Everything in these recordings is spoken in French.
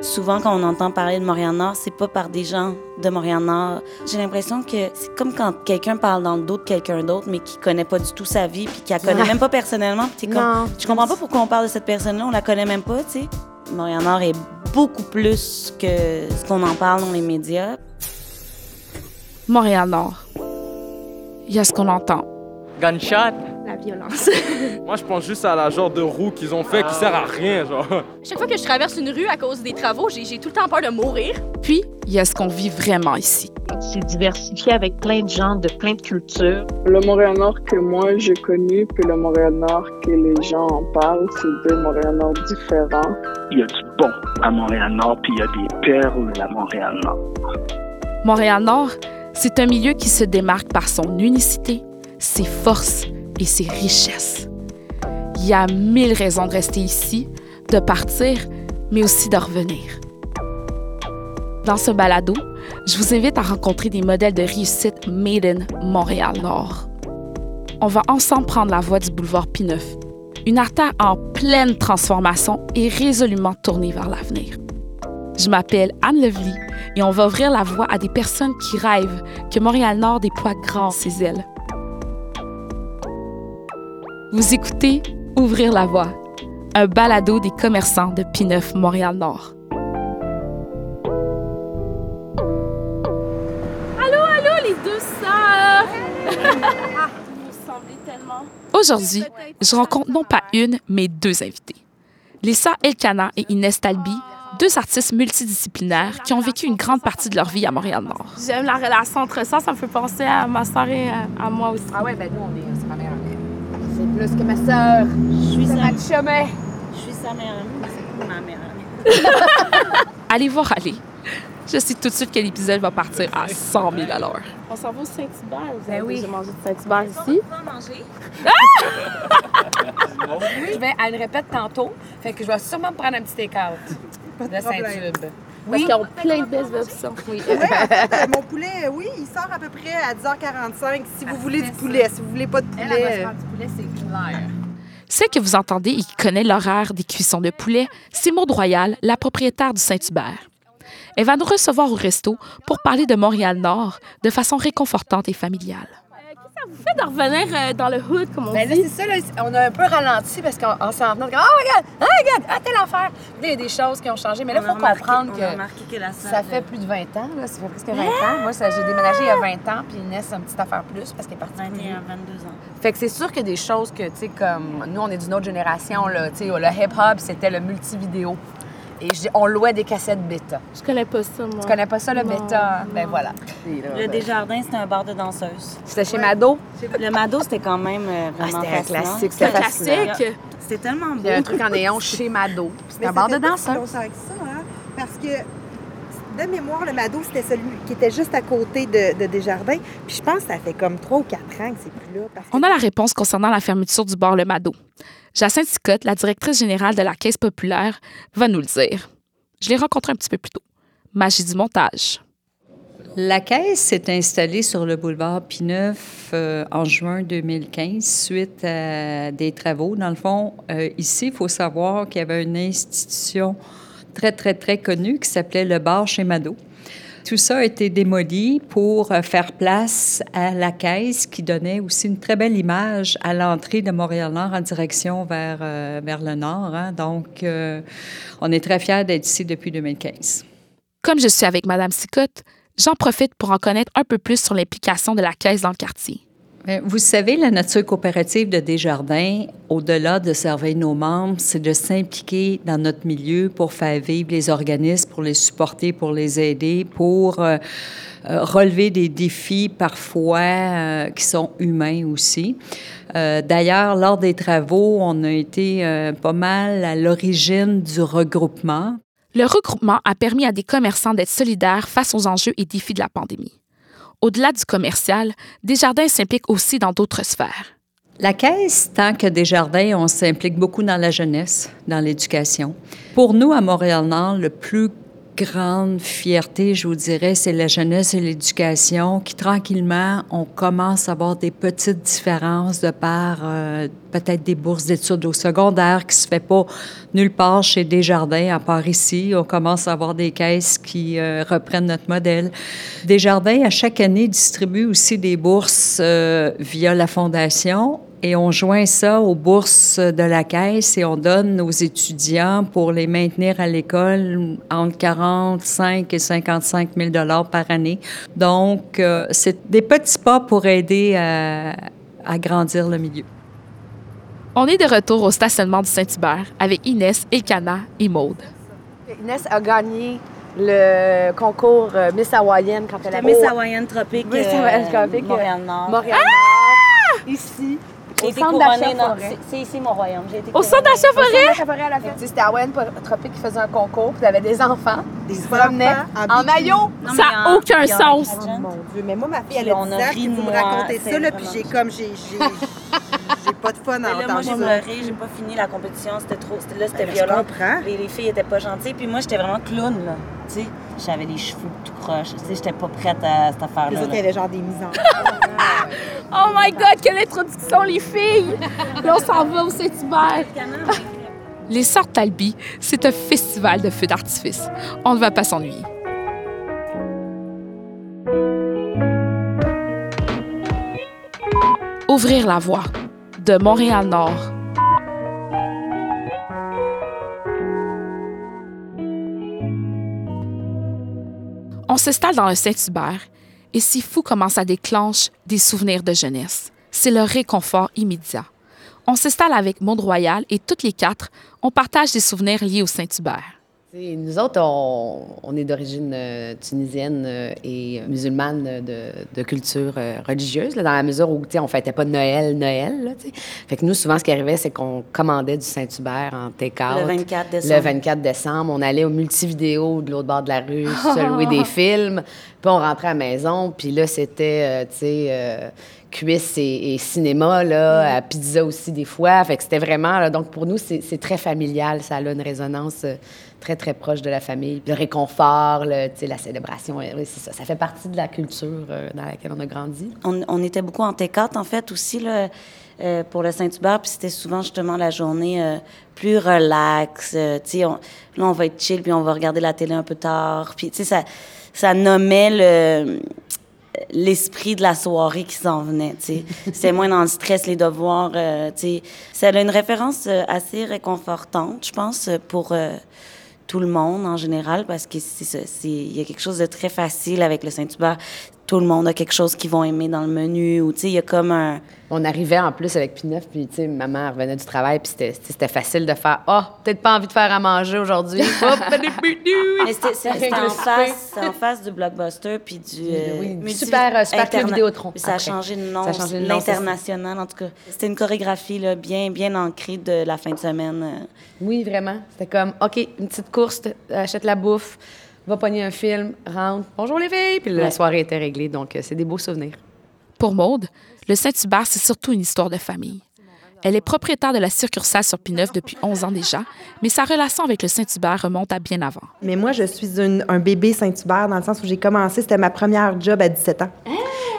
Souvent, quand on entend parler de Montréal-Nord, c'est pas par des gens de Montréal-Nord. J'ai l'impression que c'est comme quand quelqu'un parle dans le dos de quelqu'un d'autre, mais qui connaît pas du tout sa vie, puis qui la connaît même pas personnellement. Puis comme, Non. je comprends pas pourquoi on parle de cette personne-là, on la connaît même pas, tu sais. Montréal-Nord est beaucoup plus que ce qu'on en parle dans les médias. Montréal-Nord. Il y a ce qu'on entend. Gunshot. Violence. Moi, je pense juste à la genre de roue qu'ils ont fait qui sert à rien, genre. Chaque fois que je traverse une rue à cause des travaux, j'ai j'ai tout le temps peur de mourir. Puis, il y a ce qu'on vit vraiment ici. C'est diversifié avec plein de gens, de plein de cultures. Le Montréal-Nord que moi j'ai connu, puis le Montréal-Nord que les gens en parlent, c'est deux Montréal-Nord différents. Il y a du bon à Montréal-Nord, puis il y a des perles à Montréal-Nord. Montréal-Nord, c'est un milieu qui se démarque par son unicité, ses forces et ses richesses. Il y a mille raisons de rester ici, de partir, mais aussi de revenir. Dans ce balado, je vous invite à rencontrer des modèles de réussite made in Montréal-Nord. On va ensemble prendre la voie du boulevard P9, une artère en pleine transformation et résolument tournée vers l'avenir. Je m'appelle Anne Lovely et on va ouvrir la voie à des personnes qui rêvent que Montréal-Nord déploie grand ses ailes. Vous écoutez Ouvrir la voie, un balado des commerçants de P9 Montréal-Nord. Allô, allô, les deux sœurs! Vous me semblez tellement. Aujourd'hui, je rencontre non pas une, mais deux invités. Les sœurs Elkana et Inès Talbi, deux artistes multidisciplinaires qui ont vécu une grande partie de leur vie à Montréal-Nord. J'aime la relation entre ça, ça me fait penser à ma sœur et à, à moi aussi. Ah ouais, ben nous, on est, c'est ma meilleure amie. C'est plus que ma sœur. Je suis sa, ma chemin. je suis sa mais c'est ma amie. Allez voir aller. Je sais tout de suite que l'épisode va partir à 100 000 à l'heure. On s'en va au Saint-Hubert. Vous Ben oui. déjà mangé de Saint-Hubert ici? On va manger? Je vais à une répète tantôt, fait que je vais sûrement me prendre un petit take-out de Saint-Tube. Parce qu'ils ont plein de belles options. Oui. Euh, mon poulet, euh, oui, il sort à peu près à 10h45 si vous voulez du poulet. Si vous voulez pas de Elle, elle va se poulet. du poulet, c'est clair. Celle que vous entendez et qui connaît l'horaire des cuissons de poulet, c'est Maude Royal, la propriétaire du Saint-Hubert. Elle va nous recevoir au resto pour parler de Montréal-Nord de façon réconfortante et familiale. Ça vous fait de revenir euh, dans le hood, comme on Ben là, dit? c'est ça, là, on a un peu ralenti parce qu'on on s'en venait de comme, oh regarde, oh regarde, ah, tel affaire. Là, il y a des choses qui ont changé, mais là, il faut remarqué- comprendre que remarqué que la salle, ça fait plus de 20 ans, là, ça fait presque 20 ans. Moi, ça, j'ai déménagé il y a 20 ans, puis Inès, une petite affaire plus parce qu'elle est partie plus 21, vieux. 22 ans. Fait que c'est sûr qu'il y a des choses que, tu sais, comme nous, on est d'une autre génération, là, tu sais, le hip-hop, c'était le multividéo. Et je- on louait des cassettes bêta. Je connais pas ça, moi. Tu connais pas ça, le Non, bêta? Ben voilà. Le Desjardins, c'était un bar de danseuses. C'était chez Mado? Le Mado, c'était quand même euh, Ah, vraiment c'était un fascinant. classique, c'était classique. C'était tellement beau. Il y a un truc en néon chez Mado. C'était un bar de fait pas danse, si hein? longtemps que ça, hein? Parce que de mémoire, le Mado, c'était celui qui était juste à côté de, de Desjardins. Puis je pense que ça fait comme 3 ou 4 ans que c'est plus là. Parce que On a la réponse concernant la fermeture du bar Le Mado. Jacinthe Sicotte, la directrice générale de la Caisse populaire, va nous le dire. Je l'ai rencontré un petit peu plus tôt. Magie du montage. La caisse s'est installée sur le boulevard Pineuf euh, en juin 2015 suite à des travaux. Dans le fond, euh, ici, il faut savoir qu'il y avait une institution très, très, très connue qui s'appelait le bar chez Mado. Tout ça a été démoli pour euh, faire place à la caisse qui donnait aussi une très belle image à l'entrée de Montréal-Nord en direction vers, euh, vers le nord. hein. Donc, euh, on est très fiers d'être ici depuis 2015. Comme je suis avec Madame Sicotte, j'en profite pour en connaître un peu plus sur l'implication de la Caisse dans le quartier. Bien, Vous savez, la nature coopérative de Desjardins, au-delà de servir nos membres, c'est de s'impliquer dans notre milieu pour faire vivre les organismes, pour les supporter, pour les aider, pour euh, euh, relever des défis parfois euh, qui sont humains aussi. Euh, D'ailleurs, lors des travaux, on a été euh, pas mal à l'origine du regroupement. Le regroupement a permis à des commerçants d'être solidaires face aux enjeux et défis de la pandémie. Au-delà du commercial, Desjardins s'implique aussi dans d'autres sphères. La Caisse, tant que Desjardins, on s'implique beaucoup dans la jeunesse, dans l'éducation. Pour nous, à Montréal-Nord, le plus grande fierté, je vous dirais, c'est la jeunesse et l'éducation qui, tranquillement, on commence à avoir des petites différences de par euh, peut-être des bourses d'études au secondaire qui se fait pas nulle part chez Desjardins, à part ici. On commence à avoir des caisses qui euh, reprennent notre modèle. Desjardins, à chaque année, distribue aussi des bourses euh, via la Fondation et on joint ça aux bourses de la caisse et on donne aux étudiants pour les maintenir à l'école entre 45 et 55 000 dollars par année. Donc, euh, c'est des petits pas pour aider à, à grandir le milieu. On est de retour au stationnement du Saint-Hubert avec Inès, Elkana et Maude. Inès a gagné le concours euh, Miss Hawaïenne quand elle avait... Miss Hawaïenne Tropique, Miss euh, Hawaïenne Tropique, Montréal-Nord. Montréal-Nord, ici. J'ai Au été centre couronnée, forêt. c'est- c'est ici mon royaume. J'ai été Au centre d'achat Au centre forêt? d'achat forêt à la fête. C'était Tropique qui faisait un concours, puis t'avais des enfants Des qui se promenaient enfants en, maillot. Non, Ça mais a en- aucun sens. Oh mon Dieu, mais moi, ma fille, elle a on 10 a ans, puis vous me racontez ça, là, puis j'ai comme, j'ai, j'ai, j'ai pas de fun à là, moi, entendre j'ai pleuré, j'ai pas fini la compétition, c'était trop, c'était- là, c'était Ben, je violent. comprends. Les, les filles étaient pas gentilles, puis moi, j'étais vraiment clown, là. Tu sais, j'avais les cheveux tout croches, tu sais, j'étais pas prête à cette Les affaire-là. autres, il y là. avait genre des mises en Oh my God, quelle introduction, les filles! Là, on s'en va au Saint-Hubert. Les Sortes Talby, c'est un festival de feux d'artifice. On ne va pas s'ennuyer. Ouvrir la voie de Montréal-Nord. On s'installe dans le Saint-Hubert et si fou comment ça déclenche des souvenirs de jeunesse. C'est le réconfort immédiat. On s'installe avec Monde Royal et toutes les quatre, on partage des souvenirs liés au Saint-Hubert. T'sais, Nous autres, on, on est d'origine euh, tunisienne euh, et musulmane euh, de, de culture euh, religieuse, là, dans la mesure où on fêtait pas Noël, Noël. Là, fait que nous, souvent, ce qui arrivait, c'est qu'on commandait du Saint-Hubert en take-out. Le 24 décembre. Le 24 décembre, on allait au multividéo de l'autre bord de la rue, se louer des films. Puis on rentrait à la maison, puis là, c'était, tu sais, euh, cuisse et, et cinéma, là, à pizza aussi des fois. Fait que c'était vraiment, là, donc pour nous, c'est très familial. Ça a une résonance très, très proche de la famille. Le réconfort, le, la célébration, euh, oui, c'est ça. Ça fait partie de la culture euh, dans laquelle on a grandi. On, on était beaucoup en T4, en fait, aussi, là, euh, pour le Saint-Hubert. Puis c'était souvent, justement, la journée euh, plus relax. tu là, on va être chill, puis on va regarder la télé un peu tard. Puis, tu sais, ça, ça nommait le l'esprit de la soirée qui s'en venait, tu sais. C'était moins dans le stress, les devoirs, euh, tu sais. Ça a une référence euh, assez réconfortante, je pense, pour euh, tout le monde en général, parce que c'est il y a quelque chose de très facile avec le Saint-Hubert. Tout le monde a quelque chose qu'ils vont aimer dans le menu, ou tu sais, il y a comme un... On arrivait en plus avec P9, puis tu sais, maman revenait du travail, puis c'était- c'était facile de faire « Ah, peut-être pas envie de faire à manger aujourd'hui. Mais c'est- en face, en face du Blockbuster puis du euh, Oui, super, euh, super club Vidéotron, ça a changé de nom, l'international en tout cas. C'était une chorégraphie là, bien bien ancrée de la fin de semaine. euh. Oui, vraiment. C'était comme, OK, une petite course, achète la bouffe, va pogner un film, rentre, bonjour les filles. Puis la soirée était réglée, donc euh, c'est des beaux souvenirs. Pour Maude, le Saint-Hubert, c'est surtout une histoire de famille. Elle est propriétaire de la succursale sur P9 depuis 11 ans déjà, mais sa relation avec le Saint-Hubert remonte à bien avant. Mais moi, je suis une- un bébé Saint-Hubert dans le sens où j'ai commencé, c'était ma première job à 17 ans.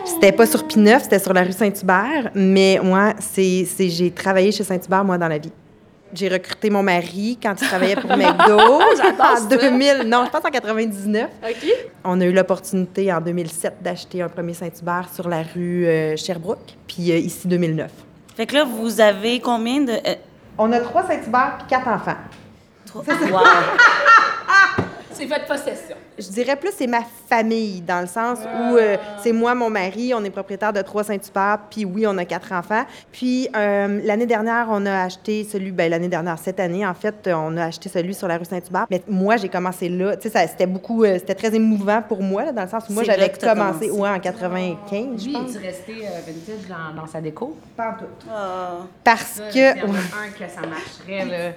C'était pas sur P9, c'était sur la rue Saint-Hubert, mais moi, c'est, c'est- j'ai travaillé chez Saint-Hubert, moi, dans la vie. J'ai recruté mon mari quand il travaillait pour McDo en 2000, non, je pense en 99. On a eu l'opportunité en 2007 d'acheter un premier Saint-Hubert sur la rue euh, Sherbrooke, puis euh, ici 2009. Fait que là vous avez combien de euh, On a trois Saint-Hubert puis quatre enfants. trois- Wow. Votre possession. Je dirais plus c'est ma famille, dans le sens où euh, c'est moi, mon mari, on est propriétaire de trois Saint-Hubert, puis oui, on a quatre enfants. Puis euh, l'année dernière, on a acheté celui, ben l'année dernière, cette année, en fait, on a acheté celui sur la rue Saint-Hubert. Mais moi, j'ai commencé là. Tu sais, c'était beaucoup, euh, c'était très émouvant pour moi, là, dans le sens où moi, là j'avais commencé, commencé. ouais, en 95, je pense. resté vintage dans, sa déco? Pas en tout. Ah. Parce que... un que ça marcherait, là.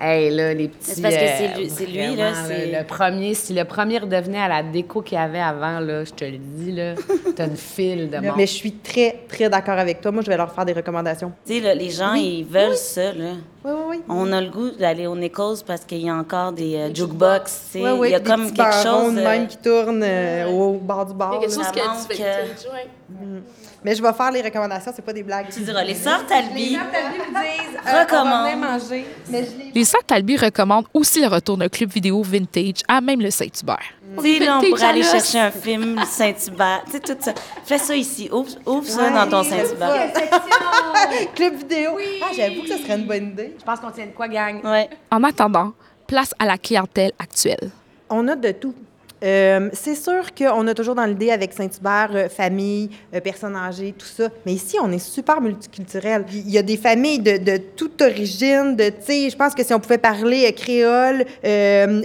Hey, là, les petits... C'est parce que c'est euh, lui, lui là, c'est le premier, si le premier redevenait à la déco qu'il y avait avant, là, je te le dis, là, t'as une file de monde. Mais je suis très, très d'accord avec toi. Moi, je vais leur faire des recommandations. Tu sais, les gens, ils veulent ça, là. Oui, oui, oui. On a le goût d'aller au Nichols parce qu'il y a encore des euh, jukebox, tu sais. Oui, oui, il y a des comme quelque chose... de euh, même qui tournent euh, au bord du bar. Il y a quelque là. chose qui est euh. Mais je vais faire les recommandations, c'est pas des blagues. Tu diras, les sœurs Talby Euh, recommandent. manger, mais je les... Les sœurs Talby recommandent aussi le retour d'un club vidéo vintage à même le Saint-Hubert. Tu sais, là, on pourrait aller chercher un film Saint-Hubert. Tu sais, tout ça. Fais ça ici. Ouvre, ouvre ça Ouais, dans ton Saint-Hubert. Club vidéo. Ah, j'avoue que ce serait une bonne idée. Je pense qu'on tient de quoi, gang? Ouais. En attendant, place à la clientèle actuelle. On a de tout. Euh, c'est sûr qu'on a toujours dans l'idée avec Saint-Hubert, euh, famille, euh, personnes âgées, tout ça. Mais ici, on est super multiculturel. Il y a des familles de, de toute origine. De, tu sais, je pense que si on pouvait parler euh, créole,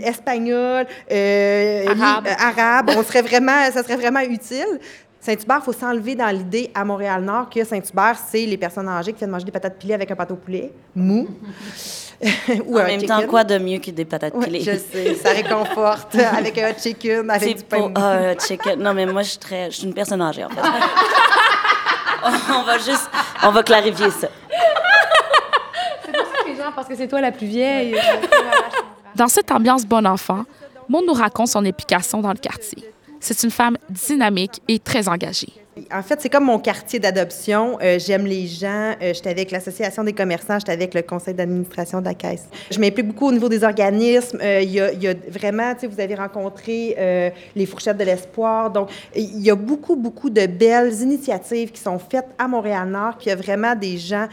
espagnol, Arabe. arabe, on serait vraiment, ça serait vraiment utile. Saint-Hubert, il faut s'enlever dans l'idée à Montréal-Nord que Saint-Hubert, c'est les personnes âgées qui viennent manger des patates pilées avec un pâteau au poulet mou. Ou En un même chicken. temps, quoi de mieux que des patates Oui, pilées? je sais, ça réconforte avec un hot chicken, avec du C'est pain pour ah, chicken. Non, mais moi, je suis très... Je suis une personne âgée, en fait. on va juste... On va clarifier ça. Les gens parce que c'est toi la plus vieille. Dans cette ambiance bon enfant, Maud nous raconte son implication dans le quartier. C'est une femme dynamique et très engagée. En fait, c'est comme mon quartier d'adoption. Euh, J'aime les gens. Euh, j'étais avec l'Association des commerçants, j'étais avec le conseil d'administration de la Caisse. Je m'implique beaucoup au niveau des organismes. Euh, Il y, a, vraiment, tu sais, vous avez rencontré les fourchettes de l'espoir. Donc, il y a beaucoup, beaucoup de belles initiatives qui sont faites à Montréal-Nord. Puis il y a vraiment des gens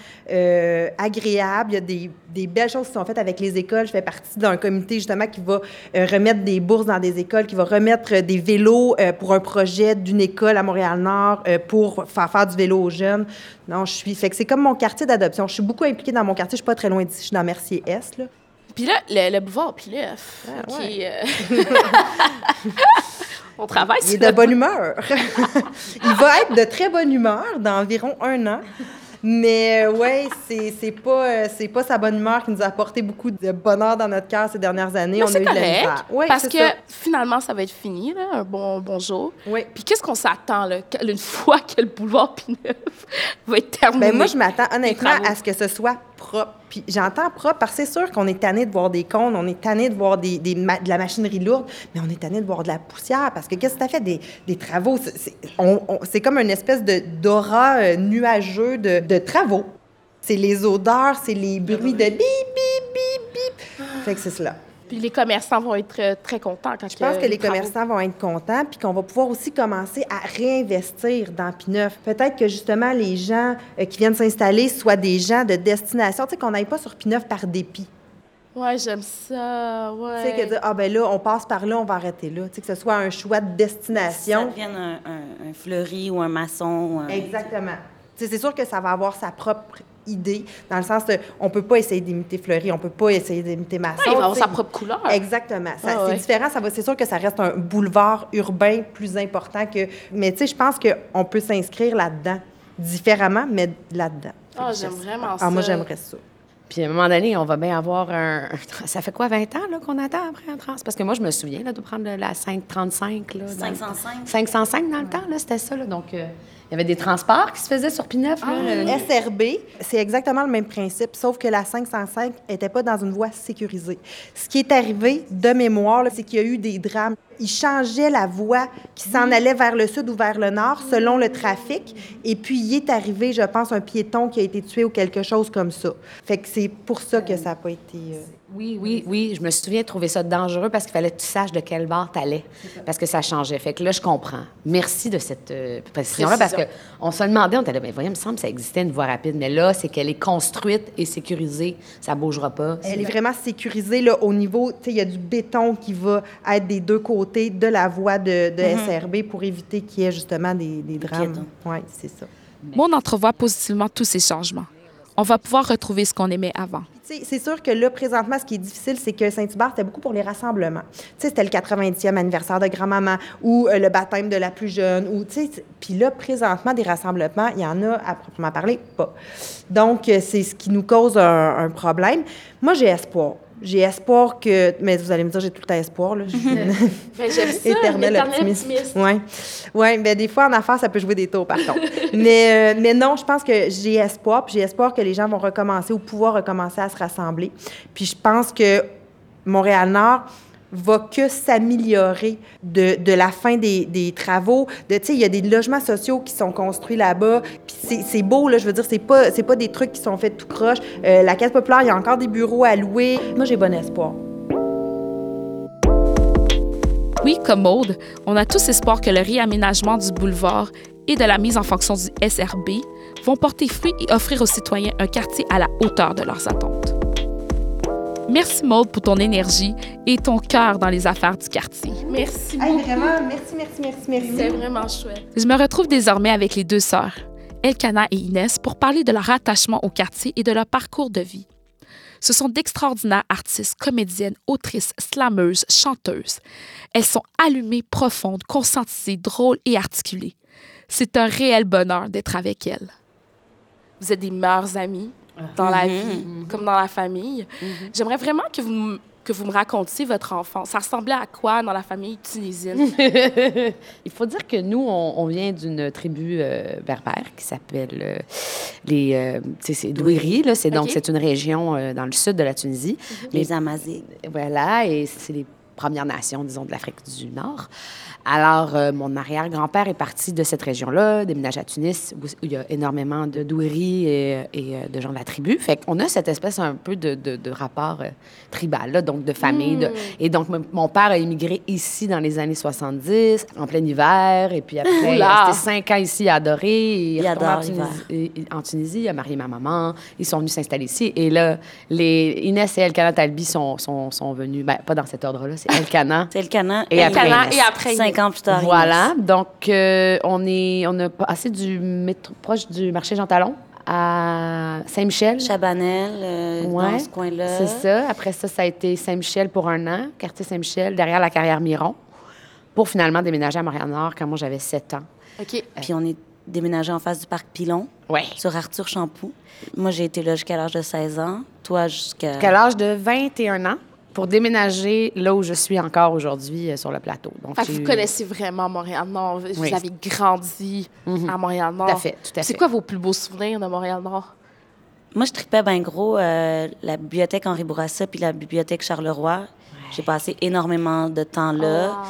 agréables. Il y a des, belles choses qui sont faites avec les écoles. Je fais partie d'un comité, justement, qui va remettre des bourses dans des écoles, qui va remettre des vélos pour un projet d'une école à Montréal-Nord euh, pour faire faire du vélo aux jeunes. Non, je suis... Fait que c'est comme mon quartier d'adoption. Je suis beaucoup impliquée dans mon quartier. Je suis pas très loin d'ici. Je suis dans Mercier-Est, là. Puis là, le, le boulevard Pileuf, Ah, qui... euh, On travaille Il est sur de bonne humeur. il va être de très bonne humeur dans environ un an. Mais euh, ouais, c'est c'est pas euh, c'est pas sa bonne humeur qui nous a apporté beaucoup de bonheur dans notre cœur ces dernières années. Mais On a eu de la misère. Ouais, parce que ça. finalement, ça va être fini, là, un bon, bon jour. Oui. Puis qu'est-ce qu'on s'attend, là, une fois que le boulevard Pineuf va être terminé? Ben moi, je m'attends honnêtement à ce que ce soit propre. Puis j'entends propre parce que c'est sûr qu'on est tanné de voir des cônes, on est tanné de voir des, des ma- de la machinerie lourde, mais on est tanné de voir de la poussière parce que qu'est-ce que tu as fait? Des, des travaux? C'est- comme une espèce de d'aura euh, nuageux de, de travaux. C'est les odeurs, c'est les bruits de bip, bip, bip, bip. Fait que c'est cela. Puis les commerçants vont être euh, très contents quand Je pense que les commerçants vont être contents, puis qu'on va pouvoir aussi commencer à réinvestir dans Pineuf. Peut-être que justement les gens euh, qui viennent s'installer soient des gens de destination, tu sais, qu'on n'aille pas sur Pineuf par dépit. Ouais, j'aime ça, ouais. Tu sais, que dire, ah ben là, on passe par là, on va arrêter là. Tu sais, que ce soit un choix de Ça destination. devienne un, un- un fleuri ou un maçon. ou un- Exactement. Tu sais, c'est sûr que ça va avoir sa propre idée, dans le sens de, on peut pas essayer d'imiter Fleury, on peut pas essayer d'imiter Masson. Ouais, il va avoir sa propre couleur. Exactement. Ça, Ah c'est ouais. différent. Ça va, c'est sûr que ça reste un boulevard urbain plus important que. Mais tu sais, je pense qu'on peut s'inscrire là-dedans différemment, mais là-dedans. Ah, j'aime vraiment Ah, moi, ça. j'aimerais ça. Puis à un moment donné, on va bien avoir un. Ça fait quoi, 20 ans là, qu'on attend après en trans? Parce que moi, je me souviens là, de prendre la 535. Là, dans le- 505. 505 dans le temps, là, c'était ça. Là, donc, euh, il y avait des transports qui se faisaient sur Pineuf. Ah, là, le- SRB, c'est exactement le même principe, sauf que la 505 n'était pas dans une voie sécurisée. Ce qui est arrivé de mémoire, c'est qu'il y a eu des drames. Ils changeaient la voie qui s'en allait vers le sud ou vers le nord selon le trafic. Et puis, il est arrivé, je pense, un piéton qui a été tué ou quelque chose comme ça. Fait que c'est pour ça que ça n'a pas été... euh, Oui, oui, oui. Je me souviens de trouver ça dangereux parce qu'il fallait que tu saches de quel bord tu allais. Parce que ça changeait. Fait que là, je comprends. Merci de cette euh, précision-là parce Précision. qu'on se demandait, on était là, mais voyons, il me semble que ça existait une voie rapide. Mais là, c'est qu'elle est construite et sécurisée. Ça bougera pas. Elle est vraiment sécurisée là, au niveau, tu sais, il y a du béton qui va être des deux côtés de la voie de, de SRB pour éviter qu'il y ait justement des, des drames. Oui, c'est ça. Moi, on entrevoit positivement tous ces changements. On va pouvoir retrouver ce qu'on aimait avant. C'est sûr que là, présentement, ce qui est difficile, c'est que Saint-Hubert, c'était beaucoup pour les rassemblements. C'était le 90e anniversaire de grand-maman ou euh, le baptême de la plus jeune. Ou, Puis là, présentement, des rassemblements, il y en a, à proprement parler, pas. Donc, euh, c'est ce qui nous cause un, un problème. Moi, j'ai espoir. J'ai espoir que. Mais vous allez me dire, j'ai tout le temps espoir, là. Je suis une j'aime ça, éternelle optimiste. optimiste. Oui. Ouais, mais des fois, en affaires, ça peut jouer des tours, par contre. mais, euh, mais non, je pense que j'ai espoir, puis j'ai espoir que les gens vont recommencer ou pouvoir recommencer à se rassembler. Puis je pense que Montréal-Nord va que s'améliorer de, de la fin des, des travaux. De, il y a des logements sociaux qui sont construits là-bas. C'est- beau, là, je veux dire, c'est pas, c'est pas des trucs qui sont faits tout croche. Euh, la Caisse populaire, il y a encore des bureaux à louer. Moi, j'ai bon espoir. Oui, comme Maude, on a tous espoir que le réaménagement du boulevard et de la mise en fonction du SRB vont porter fruit et offrir aux citoyens un quartier à la hauteur de leurs attentes. Merci Maude pour ton énergie et ton cœur dans les affaires du quartier. Merci beaucoup. vraiment, merci, merci, merci, merci. C'est vraiment chouette. Je me retrouve désormais avec les deux sœurs, Elkana et Inès, pour parler de leur attachement au quartier et de leur parcours de vie. Ce sont d'extraordinaires artistes, comédiennes, autrices, slameuses, chanteuses. Elles sont allumées, profondes, conscientisées, drôles et articulées. C'est un réel bonheur d'être avec elles. Vous êtes des meilleures amies dans la vie, comme dans la famille. J'aimerais vraiment que vous, que vous me racontiez votre enfance. Ça ressemblait à quoi dans la famille tunisienne? Il faut dire que nous, on, on vient d'une tribu euh, berbère qui s'appelle euh, les euh, c'est Douiri. Là, c'est donc OK. c'est une région euh, dans le sud de la Tunisie. Les Amazighs. Voilà, et c'est les Premières Nations, disons, de l'Afrique du Nord. Alors, euh, mon arrière-grand-père est parti de cette région-là, déménagé à Tunis, où, il y a énormément de doueries et, et, euh, de gens de la tribu. Fait qu'on a cette espèce un peu de, de- de rapport euh, tribal, là, donc de famille. de- et donc, mon père a immigré ici dans les années 70, en plein hiver, et puis après, il a resté cinq ans ici à adorer. Il, Il en adore l'hiver. Tunisie, et- et- en Tunisie, il a marié ma maman. Ils sont venus s'installer ici. Et là, les Inès et Elkana Talbi sont, sont, sont venus, ben, pas dans cet ordre-là, c'est Elkana. C'est le Cana. Et après Elkana et après Cinq ans plus tard. Voilà. Donc, euh, on, est, on a passé du métro, proche du marché Jean Talon à Saint-Michel. Chabanel, euh, Ouais, dans ce coin-là. C'est ça. Après ça, ça a été Saint-Michel pour un an, quartier Saint-Michel, derrière la carrière Miron, pour finalement déménager à Montréal-Nord quand moi j'avais 7 ans. OK. Puis on est déménagé en face du parc Pilon, Ouais. sur Arthur Champoux. Moi, j'ai été là jusqu'à l'âge de 16 ans. Toi, jusqu'à... Jusqu'à l'âge de 21 ans, pour déménager là où je suis encore aujourd'hui, euh, sur le plateau. Donc, Fait que j'ai vous eu- connaissez vraiment Montréal-Nord. Vous Oui. avez grandi à Montréal-Nord. Tout à fait, tout à C'est quoi vos plus beaux souvenirs de Montréal-Nord? Moi, je tripais bien gros euh, la bibliothèque Henri Bourassa puis la bibliothèque Charleroi. J'ai passé énormément de temps là.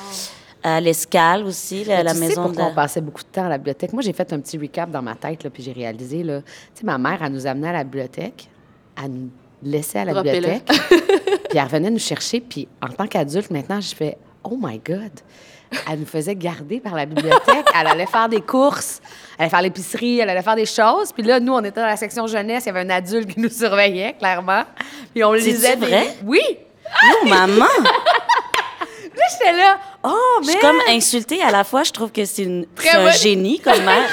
À l'Escale aussi, là, Mais la tu sais maison pourquoi de... on passait beaucoup de temps à la bibliothèque? Moi, j'ai fait un petit recap dans ma tête, là, puis j'ai réalisé, là, tu sais, ma mère, elle nous amenait à la bibliothèque, elle nous laissait à la bibliothèque, puis elle revenait nous chercher, puis en tant qu'adulte, maintenant, je fais « Oh my God! » Elle nous faisait garder par la bibliothèque, elle allait faire des courses, elle allait faire l'épicerie, elle allait faire des choses, puis là, nous, on était dans la section jeunesse, il y avait un adulte qui nous surveillait, clairement, puis on lisait des... vrai? Oui! Non, maman! Là, j'étais là « Oh, Je mais... suis comme insultée à la fois. Je trouve que c'est une- c'est un génie comme mère.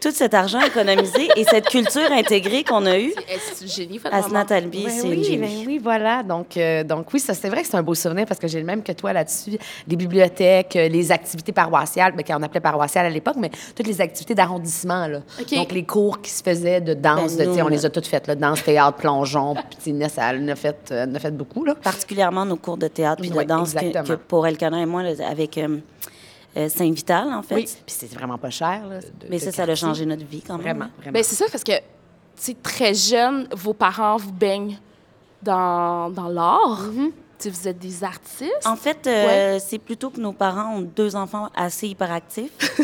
Tout cet argent économisé et cette culture intégrée qu'on a eue. C'est génie, Asna maman. Talbi, Ben c'est oui, une génie. ben oui, voilà. Donc, euh, donc oui, ça c'est vrai que c'est un beau souvenir parce que j'ai le même que toi là-dessus. Les bibliothèques, euh, les activités paroissiales, ben, qu'on appelait paroissiales à l'époque, mais toutes les activités d'arrondissement. Là. Donc, les cours qui se faisaient de danse, Ben, de, nous, on les a toutes faites, là, danse, théâtre, plongeon. Puis Inès, elle en a fait, elle en a fait beaucoup. Là. Particulièrement nos cours de théâtre puis de danse que, pour Elkana et moi, là, avec euh, euh, Saint-Vital, en fait. Oui. Puis c'est vraiment pas cher. Là, de- Mais de ça, ça a quartier. changé notre vie quand même. Vraiment, vraiment. Ben, c'est ça, parce que, tu sais, très jeune, vos parents vous baignent dans, dans l'art. Mm-hmm. Vous êtes des artistes? En fait, euh, c'est plutôt que nos parents ont deux enfants assez hyperactifs.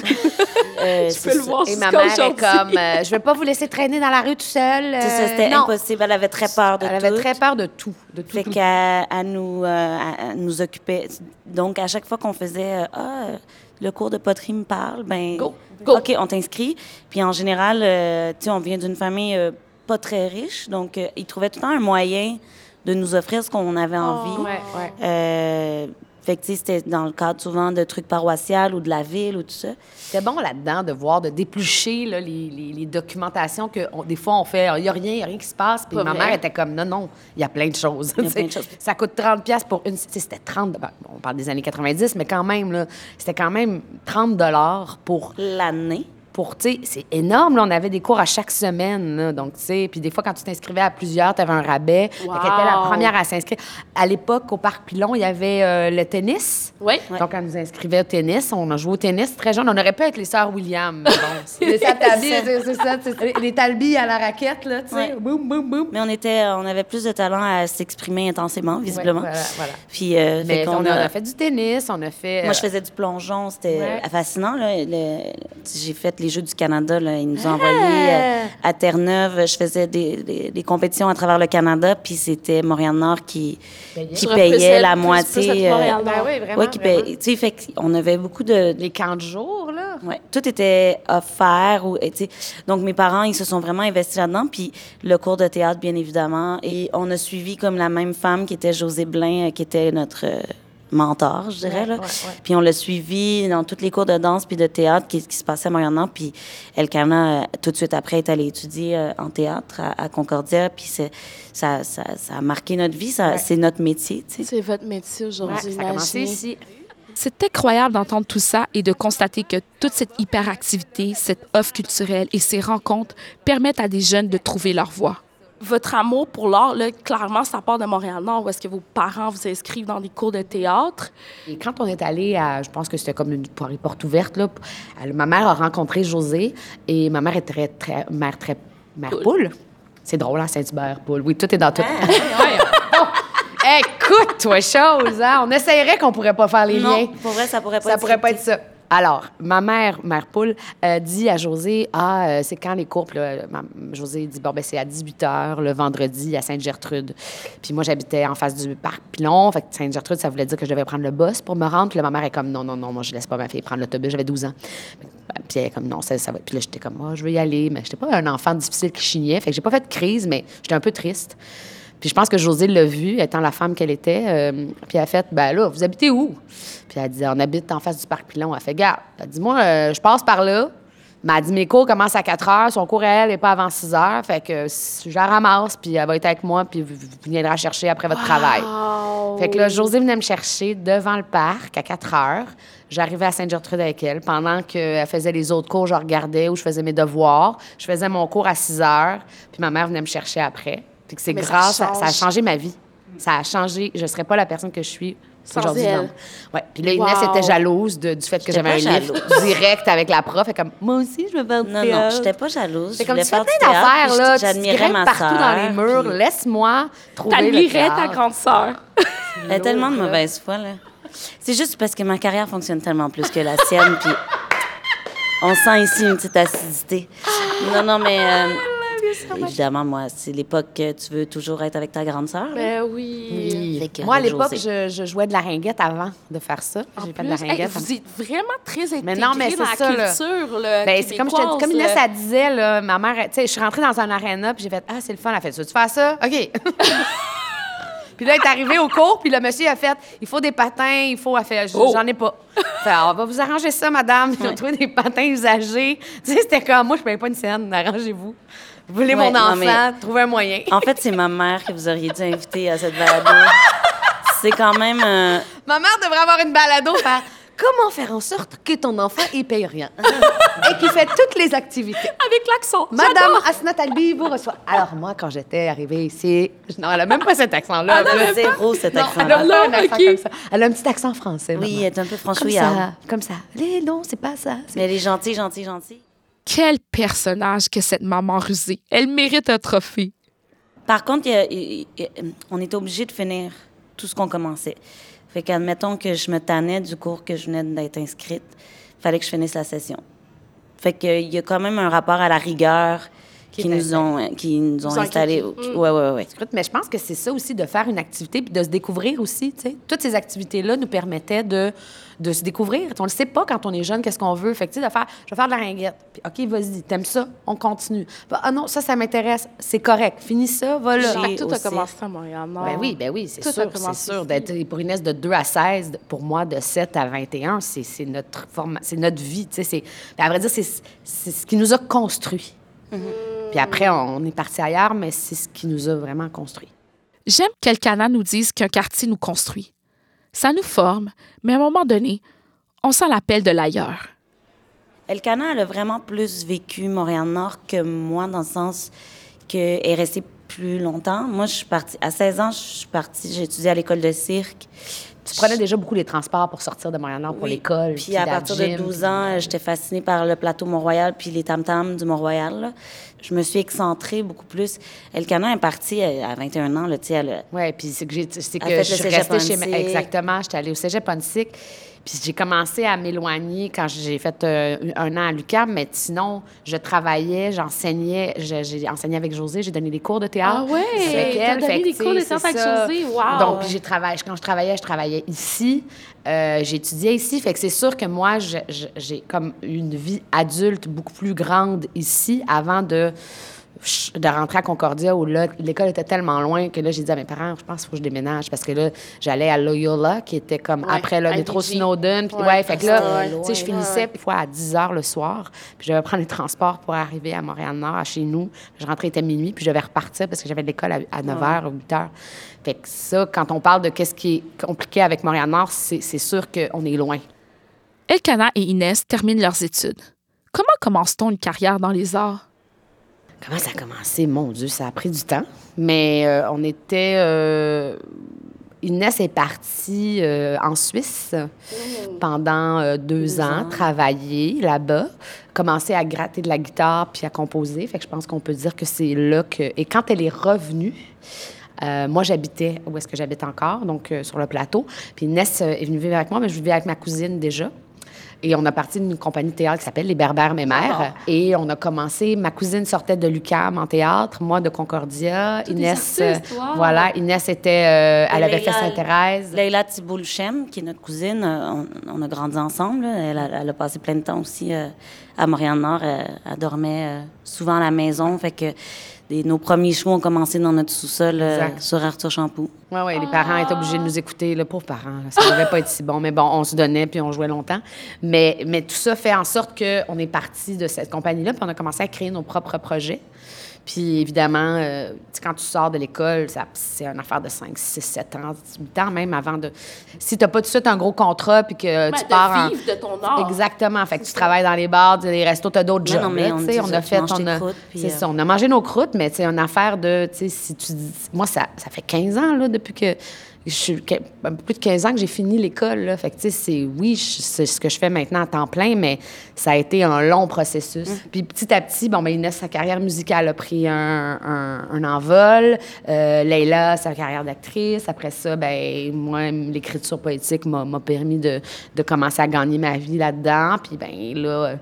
euh, Je peux le voir Et ma mère est comme, euh, je vais pas vous laisser traîner dans la rue tout seul. Euh, c'était impossible. Elle avait très peur de Elle avait tout. très peur de tout. De tout, Fait tout. qu'elle elle nous, euh, elle- nous occupait. Donc, à chaque fois qu'on faisait euh, Ah, euh, le cours de poterie me parle, ben Go, go. OK, on t'inscrit. Puis en général, euh, tu sais, on vient d'une famille euh, pas très riche, donc euh, ils trouvaient tout le temps un moyen de nous offrir ce qu'on avait envie. Ouais, ouais. Euh, fait que, c'était dans le cadre souvent de trucs paroissiales ou de la ville ou tout ça. C'était bon là-dedans de voir, de déplucher là, les, les- les documentations que on- des fois on fait, il n'y a rien, il n'y a rien qui se passe. Puis ma vrai. mère était comme, non, non, il y a plein de choses. Y plein de. Ça coûte 30 pièces pour une... C'était 30... ben, on parle des années 90, mais quand même, là, c'était quand même 30 dollars pour, L'année. Pour pour, tu sais, c'est énorme. Là, on avait des cours à chaque semaine. là. donc, tu sais, puis des fois, quand tu t'inscrivais à plusieurs, tu avais un rabais. Qu'elle était la Wow. première à s'inscrire. À l'époque, au Parc Pilon, il y avait euh, le tennis. Oui. Donc, elle nous inscrivait au tennis. On a joué au tennis très jeune. On aurait pu être les sœurs William. Bon, c'est les c'est c'est ça. c'est- Les à la raquette, là, tu sais. Ouais. Boum, boum, boum. Mais on était, on avait plus de talent à s'exprimer intensément, visiblement. Ouais, voilà, voilà. Puis, euh, Mais fait qu'on on a, on a fait du tennis, on a fait. Moi, je euh, faisais du plongeon. C'était Ouais. fascinant. là. Le- J'ai fait les Jeux du Canada. Là. Ils nous ont envoyés euh, à Terre-Neuve. Je faisais des, des- des compétitions à travers le Canada. Puis c'était Montréal-Nord qui, Payait. qui payait la plus- moitié. plus euh. Ben oui, vraiment. ouais, qui vraiment. payait- tu sais, fait qu'on avait beaucoup de, Les camps de jour, là? Ouais, tout était offert. Ou, et, tu sais, donc, mes parents, ils se sont vraiment investis là-dedans. Puis, le cours de théâtre, bien évidemment. Et on a suivi comme la même femme qui était José Blain, euh, qui était notre euh, mentor, je dirais. là. ouais, ouais. Puis, on l'a suivi dans tous les cours de danse puis de théâtre qui, qui se passaient à Montréal-Nord. Puis, Elkana, euh, tout de suite après, est allée étudier euh, en théâtre à, à Concordia. Puis, ça, ça, ça a marqué notre vie. C'est notre métier, tu sais. C'est votre métier Ouais, aujourd'hui. ça a commencé imaginez. ici. C'est incroyable d'entendre tout ça et de constater que toute cette hyperactivité, cette offre culturelle et ces rencontres permettent à des jeunes de trouver leur voie. Votre amour pour l'art, là, clairement, ça part de Montréal-Nord, où est-ce que vos parents vous inscrivent dans des cours de théâtre? Et quand on est allé à, je pense que c'était comme une pour- porte ouverte, là, elle- ma mère a rencontré José et ma mère est très, très, mère très, mère poule. C'est drôle, hein, Saint-Hubert, poule. Oui, tout est dans tout. Oh! Écoute, toi, chose, hein? On essayerait qu'on pourrait pas faire les Non, liens. pour vrai, ça pourrait pas Ça être pourrait pas être ça. Alors, ma mère, mère poule, euh, dit à José, ah, euh, c'est quand les cours? Puis là, José dit, bon, ben c'est à 18 h le vendredi à Sainte-Gertrude. Puis moi, j'habitais en face du parc Pilon. Fait que Sainte-Gertrude, ça voulait dire que je devais prendre le bus pour me rendre. Puis ma mère est comme, non, non, non, moi, je laisse pas ma fille prendre l'autobus. J'avais 12 ans. Puis elle est comme, non, ça, ça va. Puis là, j'étais comme, moi, je veux y aller. Mais j'étais pas un enfant difficile qui chignait. Fait que j'ai pas fait de crise, mais j'étais un peu triste. Puis je pense que José l'a vue, étant la femme qu'elle était. euh, puis elle a fait, ben là, vous habitez où? Puis elle a dit, on habite en face du parc Pilon. Elle fait, garde. Elle dit, moi, euh, je passe par là. Mais elle dit, mes cours commencent à 4 heures. Son cours à elle n'est pas avant 6 heures. Fait que je la ramasse, puis elle va être avec moi, puis vous, vous viendrez la chercher après votre travail. Fait que là, José venait me chercher devant le parc à 4 heures. J'arrivais à Sainte-Gertrude avec elle. Pendant qu'elle faisait les autres cours, je regardais où je faisais mes devoirs. Je faisais mon cours à 6 heures. Puis ma mère venait me chercher après. Puis que c'est grâce, ça, ça a changé ma vie. Ça a changé. Je ne serais pas la personne que je suis Sans aujourd'hui. elle. non. Ouais. Puis là, Inès Wow. était jalouse de- du fait que J'étais j'avais un pas livre jalouse. direct avec la prof. Et comme, moi aussi, je veux faire du Non, non, théâtre. j'étais pas jalouse. C'est Je comme tu fais plein théâtre, d'affaires, là. J'admirais ma partout dans les murs. puis- Laisse-moi trouver le T'admirais ta théâtre. grande sœur. Elle a tellement de mauvaise foi, là. C'est juste parce que ma carrière fonctionne tellement plus que la sienne, puis on sent ici une petite acidité. Non, non, mais euh, évidemment, moi, c'est l'époque que tu veux toujours être avec ta grande sœur. Ben oui. Que Moi, à l'époque, je, je jouais de la ringuette avant de faire ça. J'ai fait de la plus, hey, ringuette. vous êtes vraiment très intégrés Mais non, mais dans c'est la ça, culture là, Ben, c'est comme, je te comme Inès, elle disait, là, ma mère, tu sais, je suis rentrée dans un aréna, puis j'ai fait, ah, c'est le fun, elle a fait, tu veux faire ça? OK. puis là, elle est arrivée au cours, puis le monsieur a fait, il faut des patins, il faut, elle Oh. j'en ai pas. Fait, on va vous arranger ça, madame. Ils ont trouvé des patins usagés. Tu sais, c'était comme, moi, je paye pas une scène, arrangez-vous. Vous voulez Ouais, mon enfant, mais- trouvez un moyen. En fait, c'est ma mère que vous auriez dû inviter à cette balado. c'est quand même... euh, Ma mère devrait avoir une balado, faire comment faire en sorte que ton enfant il paye rien? Et qui fait toutes les activités. Avec l'accent. Madame Asna Talbi vous reçoit. Alors moi, quand j'étais arrivée ici, non, elle a même pas cet accent-là. elle a zéro cet Non, elle a un accent comme ça. Elle a un petit accent français. Oui, elle maman. est un peu comme franchouillarde. ça, comme ça. Les- non, c'est pas ça. Mais elle est gentille, gentille, gentille. Quel personnage que cette maman rusée. Elle mérite un trophée. Par contre, on était obligé de finir tout ce qu'on commençait. Fait qu'admettons que je me tannais du cours que je venais d'être inscrite, fallait que je finisse la session. Fait qu'il y a quand même un rapport à la rigueur qui, nous ont, qui nous ont installés. inculquez. Ouais, ouais, ouais. Écoute, Mais je pense que c'est ça aussi, de faire une activité puis de se découvrir aussi. tu sais. Toutes ces activités-là nous permettaient de, de se découvrir. On ne le sait pas quand on est jeune, qu'est-ce qu'on veut. Fait que, de faire, je vais faire de la ringuette. Puis, OK, vas-y, t'aimes ça? On continue. Ah non, ça, ça m'intéresse. C'est correct. Finis ça, va là. Tout a commencé à Montréal-Nord. Ben oui, ben oui, c'est Tout a sûr, commencé c'est sûr. D'être pour Inès de 2 à 16, pour moi de 7 à 21, c'est c'est notre forma- c'est notre vie, tu sais, c'est à vrai dire c'est c'est ce qui nous a construit. Puis après on est parti ailleurs, mais c'est ce qui nous a vraiment construit. J'aime qu'Elkana nous dise qu'un quartier nous construit. Ça nous forme, mais à un moment donné, on sent l'appel de l'ailleurs. Elkana, elle a vraiment plus vécu Montréal-Nord que moi, dans le sens qu'elle est restée plus longtemps. Moi, je suis partie... À 16 ans, je suis partie... J'ai étudié à l'école de cirque. Tu prenais déjà beaucoup les transports pour sortir de Montréal-Nord pour l'école. Puis à la partir gym, de 12 puis- ans, j'étais fascinée par le plateau Mont-Royal puis les tam-tams du Mont-Royal. Je me suis excentrée beaucoup plus. Elkana est partie euh, à 21 ans. Là, elle Oui, puis c'est que, j'ai- c'est que je suis restée chez... Exactement, j'étais allée au cégep Pontic. Puis j'ai commencé à m'éloigner quand j'ai fait euh, un an à l'UQAM, mais sinon, je travaillais, j'enseignais, je- j'ai enseigné avec José, j'ai donné des cours de théâtre. Ah ouais, avec elle. donné Fait des cours de théâtre avec. José, wow. Donc, puis j'ai travaillé, quand je travaillais, je travaillais ici. Euh, j'étudiais ici, fait que c'est sûr que moi, j'ai comme une vie adulte beaucoup plus grande ici avant de de rentrer à Concordia où là, l'école était tellement loin que là, j'ai dit à mes parents, je pense qu'il faut que je déménage parce que là, j'allais à Loyola, qui était comme Ouais, après le métro Snowden. Puis, Ouais, ouais, fait que là, tu sais, je finissais ouais. des fois à 10 heures le soir, puis je devais prendre les transports pour arriver à Montréal-Nord, à chez nous. Je rentrais, était minuit, puis je devais repartir parce que j'avais de l'école à, à 9 h ou 8 h. Fait que ça, quand on parle de qu'est-ce qui est compliqué avec Montréal-Nord, c'est c'est sûr qu'on est loin. Elkana et Inès terminent leurs études. Comment commence-t-on une carrière dans les arts? Comment ça a commencé? Mon Dieu, ça a pris du temps. Mais euh, on était. euh, Inès est partie euh, en Suisse pendant euh, deux, ans, travailler là-bas, commencer à gratter de la guitare puis à composer. Fait que je pense qu'on peut dire que c'est là que. Et quand elle est revenue, euh, moi, j'habitais où est-ce que j'habite encore, donc euh, sur le plateau. Puis Inès euh, est venue vivre avec moi, mais je vivais avec ma cousine déjà. Et on a parti d'une compagnie de théâtre qui s'appelle Les Berbères Mémères. Et on a commencé, ma cousine sortait de l'UQAM en théâtre, moi de Concordia. Inès, artistes, euh, wow. voilà, Inès était, euh, elle avait fait Leila- Sainte-Thérèse. Leila Thibault-Luchem, qui est notre cousine, euh, on, on a grandi ensemble. Elle, a, elle a passé plein de temps aussi euh, à Montréal-Nord. Elle, elle dormait euh, souvent à la maison. Fait que nos premiers shows ont commencé dans notre sous-sol euh, sur Arthur Champoux. Oui, oui, les parents étaient obligés de nous écouter. Le pauvre parent, là, ça ne devait pas être si bon. Mais bon, on se donnait puis on jouait longtemps. Mais, mais tout ça fait en sorte qu'on est parti de cette compagnie-là puis on a commencé à créer nos propres projets. Puis évidemment, euh, tu quand tu sors de l'école, ça- c'est une affaire de 5, 6, 7 ans, 8 ans même avant de... Si tu n'as pas tout de suite un gros contrat puis que tu de pars en- vivre de ton art. Exactement. Fait que tu travailles dans les bars, dans les restos, tu as d'autres Non, jobs. non, mais là, on tu on a tu fait... On a, croûtes, puis, c'est euh, ça, on a mangé nos croûtes, mais c'est une affaire de, tu sais, si tu dis, moi, ça, ça fait 15 ans, là, depuis que, je suis, que- un peu plus de 15 ans que j'ai fini l'école, là. Fait que, tu sais, c'est, oui, c'est ce que je fais maintenant à temps plein, mais ça a été un long processus. Puis petit à petit, bon, ben, Inès, sa carrière musicale a pris un, un, un envol. Euh, Leila, sa carrière d'actrice. Après ça, ben, moi, l'écriture poétique m'a, permis de, de commencer à gagner ma vie là-dedans. Puis, ben, là, euh,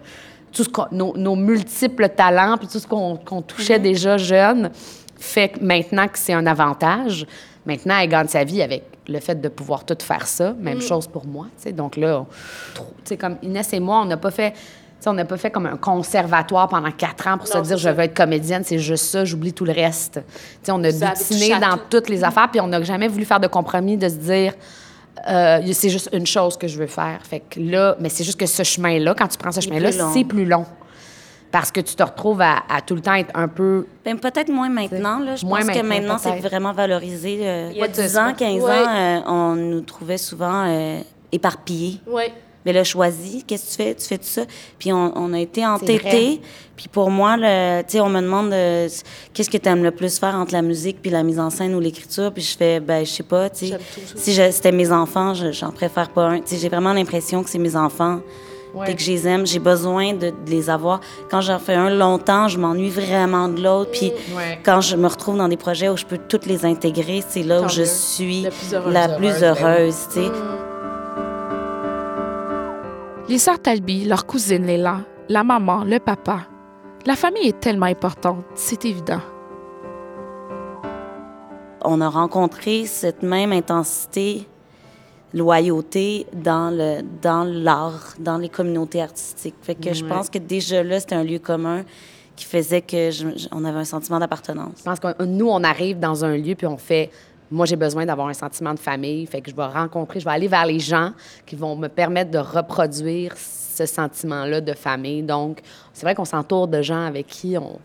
tout ce nos, nos multiples talents, puis tout ce qu'on qu'on touchait déjà jeune, fait que maintenant que c'est un avantage. Maintenant, elle gagne sa vie avec le fait de pouvoir tout faire ça. Même Mm. chose pour moi. Donc là, on- comme Inès et moi, on n'a pas fait. on n'a pas fait comme un conservatoire pendant quatre ans pour se dire je veux être comédienne, c'est juste ça, j'oublie tout le reste. On a à dans tout. toutes les affaires, puis on n'a jamais voulu faire de compromis, de se dire euh, c'est juste une chose que je veux faire. Fait que là, mais c'est juste que ce chemin-là, quand tu prends ce chemin-là, c'est plus long. Parce que tu te retrouves à, à tout le temps être un peu. Ben, peut-être moins maintenant. Là. Je Moins pense que maintenant, maintenant, c'est peut-être. vraiment valorisé. euh, Il y a 10 dix ans, ans. 15 Ouais. ans, euh, on nous trouvait souvent euh, éparpillés. Oui. Mais là, choisis, qu'est-ce que tu fais? Tu fais tout ça. Puis on, on a été entêtés. Puis pour moi, le- tu sais, on me demande euh, qu'est-ce que tu aimes le plus faire entre la musique puis la mise en scène ou l'écriture? Puis je fais, ben, je sais pas, tu sais. J'aime tout ça. Si je- c'était mes enfants, je- j'en préfère pas un. Tu sais, j'ai vraiment l'impression que c'est mes enfants. Ouais. Que je les aime, j'ai besoin de, de les avoir. Quand j'en fais un longtemps, je m'ennuie vraiment de l'autre. Puis Ouais. quand je me retrouve dans des projets où je peux toutes les intégrer, c'est là Tant où je mieux. suis La plus heureuse. la plus Heureuse, ben sais. Les sœurs Talby, leur cousine Léla, la maman, le papa. La famille est tellement importante, c'est évident. on a rencontré cette même intensité, loyauté dans le dans l'art, dans les communautés artistiques. Fait que je pense que déjà là, c'était un lieu commun qui faisait que je- je- on avait un sentiment d'appartenance. Je pense que nous, on arrive dans un lieu puis on fait. Moi, j'ai besoin d'avoir un sentiment de famille. Fait que je vais rencontrer, je vais aller vers les gens qui vont me permettre de reproduire ce sentiment-là de famille. Donc, c'est vrai qu'on s'entoure de gens avec qui on,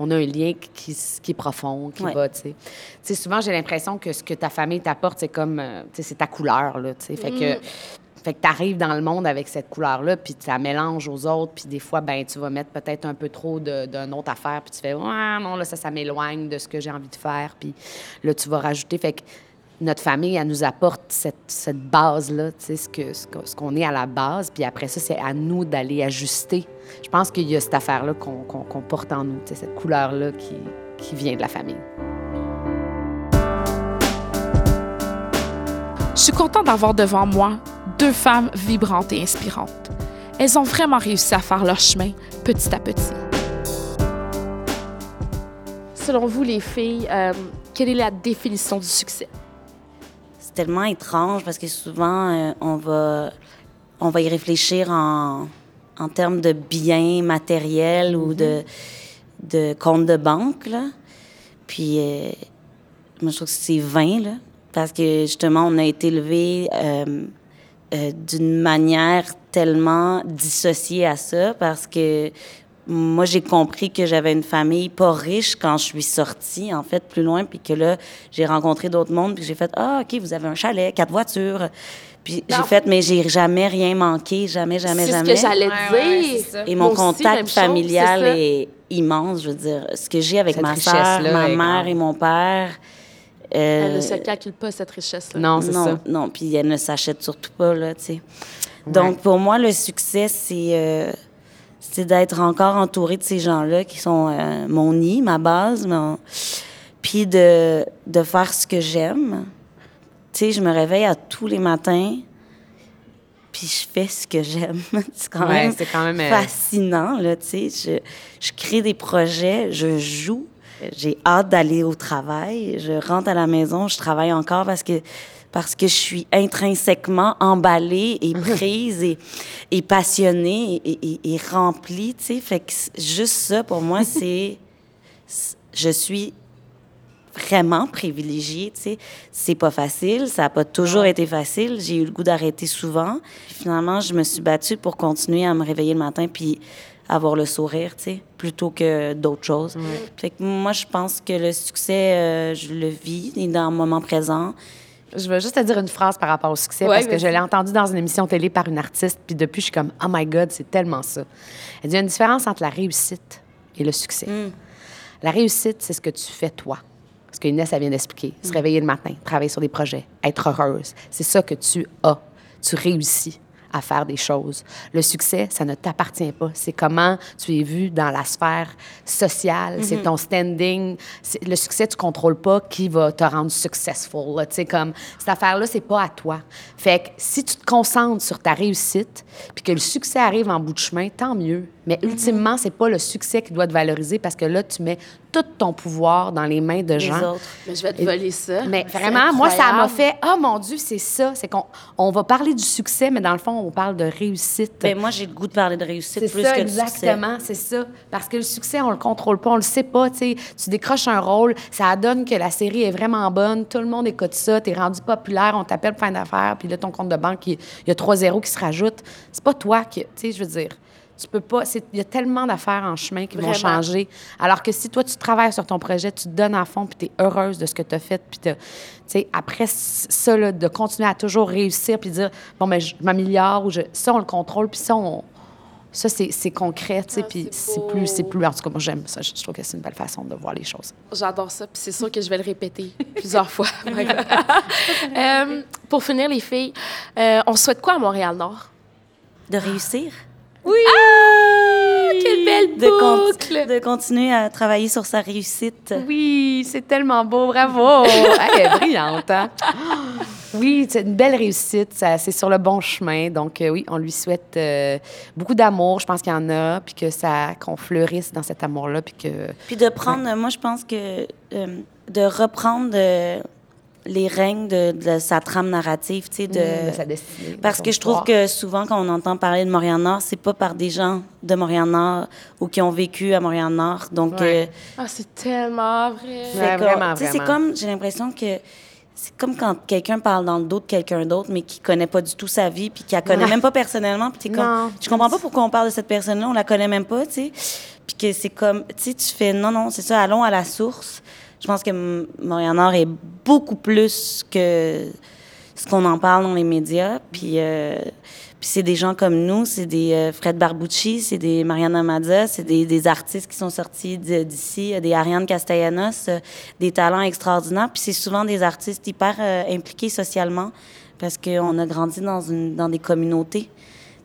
on a un lien qui, qui, est profond, qui Ouais. va, tu sais. Tu sais, souvent, j'ai l'impression que ce que ta famille t'apporte, c'est comme, euh, tu sais, c'est ta couleur, là, tu sais. Fait que Fait que tu arrives dans le monde avec cette couleur-là, puis ça mélange aux autres, puis des fois, ben tu vas mettre peut-être un peu trop d'une autre affaire, puis tu fais, ouais, non, là, ça, ça m'éloigne de ce que j'ai envie de faire, puis là, tu vas rajouter. Fait que notre famille, elle nous apporte cette, cette base-là, tu sais, ce qu'on ce ce qu'on est à la base, puis après ça, c'est à nous d'aller ajuster. Je pense qu'il y a cette affaire-là qu'on qu'on porte en nous, cette couleur-là qui, qui vient de la famille. Je suis contente d'avoir devant moi deux femmes vibrantes et inspirantes. Elles ont vraiment réussi à faire leur chemin petit à petit. Selon vous, les filles, euh, quelle est la définition du succès? C'est tellement étrange parce que souvent, euh, on, va, on va y réfléchir en, en termes de biens matériels ou de, de comptes de banque. Là. Puis, euh, moi, je trouve que c'est vain, là, parce que justement, on a été élevé euh, d'une manière tellement dissociée à ça, parce que moi, j'ai compris que j'avais une famille pas riche quand je suis sortie, en fait, plus loin, puis que là, j'ai rencontré d'autres mondes, puis j'ai fait Ah, OK, vous avez un chalet, quatre voitures. Puis j'ai fait, mais j'ai jamais rien manqué, jamais, jamais, C'est ce jamais. que j'allais Ouais, dire. ouais. Et mon Moi contact familial est immense, je veux dire. Ce que j'ai avec Cette ma ma mère et mon père. euh, Elle ne se calcule pas, cette richesse-là. Non, c'est non, ça. non, puis elle ne s'achète surtout pas, là, tu sais. Donc, pour moi, le succès, c'est euh, c'est d'être encore entouré de ces gens-là qui sont euh, mon nid, ma base, mon- puis de, de faire ce que j'aime. Tu sais, je me réveille à tous les matins, puis je fais ce que j'aime. c'est quand Ouais, quand même, euh, fascinant, là, tu sais. Je, je crée des projets, je joue. J'ai hâte d'aller au travail. Je rentre à la maison, je travaille encore parce que parce que je suis intrinsèquement emballée et prise et, et passionnée et, et- et remplie, tu sais. Fait que juste ça, pour moi, c'est... Je suis vraiment privilégiée, tu sais. C'est pas facile, ça a pas toujours été facile. J'ai eu le goût d'arrêter souvent. Finalement, je me suis battue pour continuer à me réveiller le matin puis avoir le sourire, tu sais, plutôt que d'autres choses. Fait que moi, je pense que le succès, euh, je le vis et dans le moment présent. Je veux juste te dire une phrase par rapport au succès, Ouais, parce que je l'ai entendu dans une émission télé par une artiste, puis depuis, je suis comme, oh my God, c'est tellement ça. Elle dit, il y a une différence entre la réussite et le succès. La réussite, c'est ce que tu fais toi. Ce que Inès, elle vient d'expliquer. Se réveiller le matin, travailler sur des projets, être heureuse. C'est ça que tu as. Tu réussis à faire des choses. Le succès, ça ne t'appartient pas. C'est comment tu es vu dans la sphère sociale. C'est ton standing. Le succès, tu contrôles pas qui va te rendre successful. Tu sais, comme, cette affaire-là, c'est pas à toi. Fait que si tu te concentres sur ta réussite, puis que le succès arrive en bout de chemin, tant mieux. Mais ultimement, c'est pas le succès qui doit te valoriser parce que là, tu mets tout ton pouvoir dans les mains de Les gens. autres. Mais je vais te voler ça. Mais vraiment, moi, ça m'a fait Oh mon Dieu, c'est ça. C'est qu'on on va parler du succès, mais dans le fond, on parle de réussite. Ben, moi, j'ai le goût de parler de réussite plus ça, que de succès. exactement, c'est ça. Parce que le succès, on le contrôle pas, on le sait pas. tu décroches un rôle, ça donne que la série est vraiment bonne, tout le monde écoute ça, tu es rendu populaire, on t'appelle fin d'affaires, puis là, ton compte de banque, il il y a trois zéros qui se rajoutent. C'est pas toi qui. Tu sais, je veux dire. Tu peux pas. c'est- Il y a tellement d'affaires en chemin qui vont changer. Alors que si toi, tu travailles sur ton projet, tu te donnes à fond, puis tu es heureuse de ce que tu as fait, puis tu sais, après ça, là, de continuer à toujours réussir, puis dire, bon, mais je m'améliore, ou je, ça, on le contrôle, puis ça, on, ça, c'est c'est concret, tu sais, Ah, puis c'est plus, c'est plus, en tout cas, moi, j'aime ça. Je, je trouve que c'est une belle façon de voir les choses. J'adore ça, puis c'est sûr que je vais le répéter plusieurs fois. Euh, pour finir, les filles, euh, on souhaite quoi à Montréal-Nord? De réussir? Ah, quelle belle De, con- boucle! de continuer à travailler sur sa réussite. Oui, c'est tellement beau, bravo! Elle est brillante, hein? Oui, c'est une belle réussite, c'est sur le bon chemin. Donc, euh, oui, on lui souhaite euh, beaucoup d'amour, je pense qu'il y en a, puis que ça, qu'on fleurisse dans cet amour-là, puis que... Puis de prendre, moi, je pense que euh, de reprendre les règnes de, de sa trame narrative, tu sais, de... de sa destinée. de Parce que je trouve que souvent, quand on entend parler de Montréal-Nord, c'est pas par des gens de Montréal-Nord ou qui ont vécu à Montréal-Nord. Donc, Ouais. euh, Ah, c'est tellement vrai. c'est Ouais, comme- vraiment, tu sais, C'est vraiment. comme, j'ai l'impression que c'est comme quand quelqu'un parle dans le dos de quelqu'un d'autre, mais qui connaît pas du tout sa vie, puis qui la connaît Ouais. même pas personnellement, puis t'es comme, Non. je comprends pas pourquoi on parle de cette personne-là, on la connaît même pas, tu sais. Puis que c'est comme, tu sais, tu fais, non, non, c'est ça, allons à la source. Je pense que M- Montréal-Nord est beaucoup plus que ce qu'on en parle dans les médias. Puis, euh, puis c'est des gens comme nous, c'est des euh, Fred Barbucci, c'est des Mariana Mazza, c'est des, des, artistes qui sont sortis d'ici, des Ariane Castellanos, des talents extraordinaires. Puis c'est souvent des artistes hyper impliqués socialement parce qu'on a grandi dans, une, dans des communautés.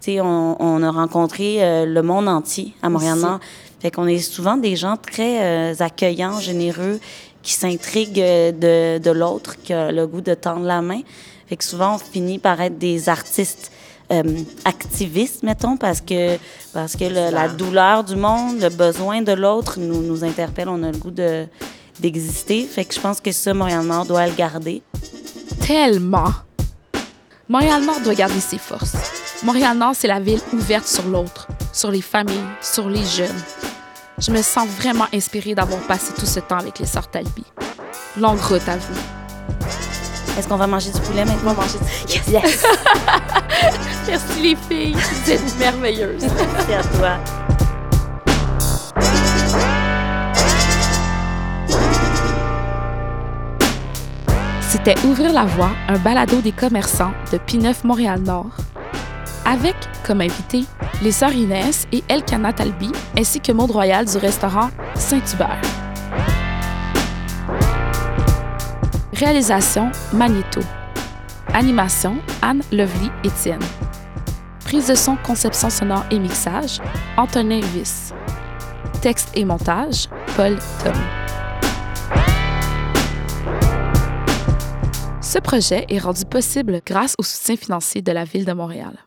Tu sais, on, on, a rencontré le monde entier à Montréal-Nord. Fait qu'on est souvent des gens très accueillants, généreux, qui s'intrigue de, de l'autre, qui a le goût de tendre la main. Fait que souvent, on finit par être des artistes euh, activistes, mettons, parce que, parce que le, la douleur du monde, le besoin de l'autre nous, nous interpelle. On a le goût de, d'exister. Fait que je pense que ça, Montréal-Nord doit le garder. Tellement! Montréal-Nord doit garder ses forces. Montréal-Nord, c'est la ville ouverte sur l'autre, sur les familles, sur les jeunes. Je me sens vraiment inspirée d'avoir passé tout ce temps avec les sœurs Talby. Longue route à vous. Est-ce qu'on va manger du poulet maintenant? On va manger du poulet. Yes! yes. Merci les filles, vous êtes merveilleuses. Merci à toi. C'était Ouvrir la voie, un balado des commerçants de P9 Montréal-Nord. Avec comme invité les sœurs Inès et Elkana Talbi, ainsi que Maud Royal du restaurant Saint-Hubert. Réalisation Magnéto. Animation Anne Lovely Étienne. Prise de son, conception sonore et mixage Antonin Viss. Texte et montage Paul Tom. Ce projet est rendu possible grâce au soutien financier de la Ville de Montréal.